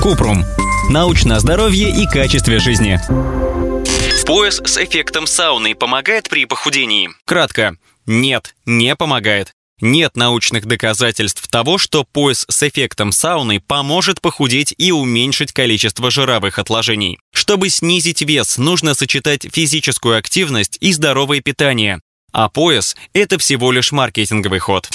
Купрум. Научное здоровье и качестве жизни. Пояс с эффектом сауны помогает при похудении? Кратко. Нет, не помогает. Нет научных доказательств того, что пояс с эффектом сауны поможет похудеть и уменьшить количество жировых отложений. Чтобы снизить вес, нужно сочетать физическую активность и здоровое питание. А пояс – это всего лишь маркетинговый ход.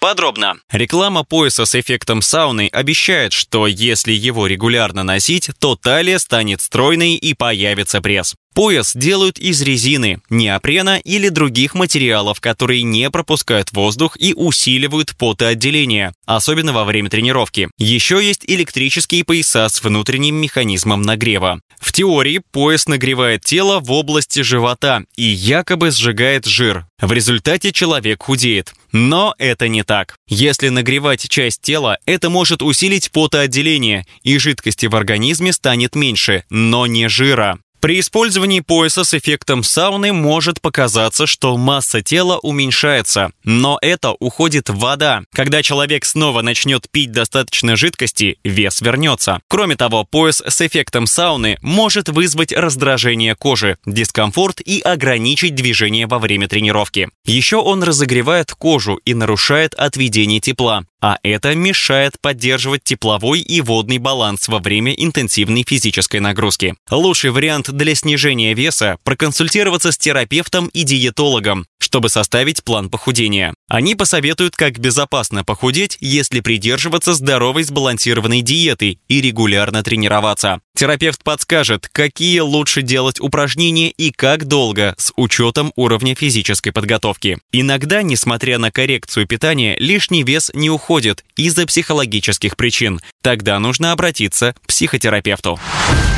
Подробно. Реклама пояса с эффектом сауны обещает, что если его регулярно носить, то талия станет стройной и появится пресс. Пояс делают из резины, неопрена или других материалов, которые не пропускают воздух и усиливают потоотделение, особенно во время тренировки. Еще есть электрические пояса с внутренним механизмом нагрева. В теории пояс нагревает тело в области живота и якобы сжигает жир. В результате человек худеет. Но это не так. Если нагревать часть тела, это может усилить потоотделение, и жидкости в организме станет меньше, но не жира. При использовании пояса с эффектом сауны может показаться, что масса тела уменьшается, но это уходит вода. Когда человек снова начнет пить достаточно жидкости, вес вернется. Кроме того, пояс с эффектом сауны может вызвать раздражение кожи, дискомфорт и ограничить движение во время тренировки. Еще он разогревает кожу и нарушает отведение тепла а это мешает поддерживать тепловой и водный баланс во время интенсивной физической нагрузки. Лучший вариант для снижения веса – проконсультироваться с терапевтом и диетологом, чтобы составить план похудения. Они посоветуют, как безопасно похудеть, если придерживаться здоровой сбалансированной диеты и регулярно тренироваться. Терапевт подскажет, какие лучше делать упражнения и как долго, с учетом уровня физической подготовки. Иногда, несмотря на коррекцию питания, лишний вес не уходит из-за психологических причин. Тогда нужно обратиться к психотерапевту.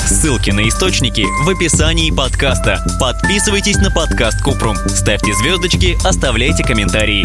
Ссылки на источники в описании подкаста. Подписывайтесь на подкаст Купрум, ставьте звездочки, оставляйте комментарии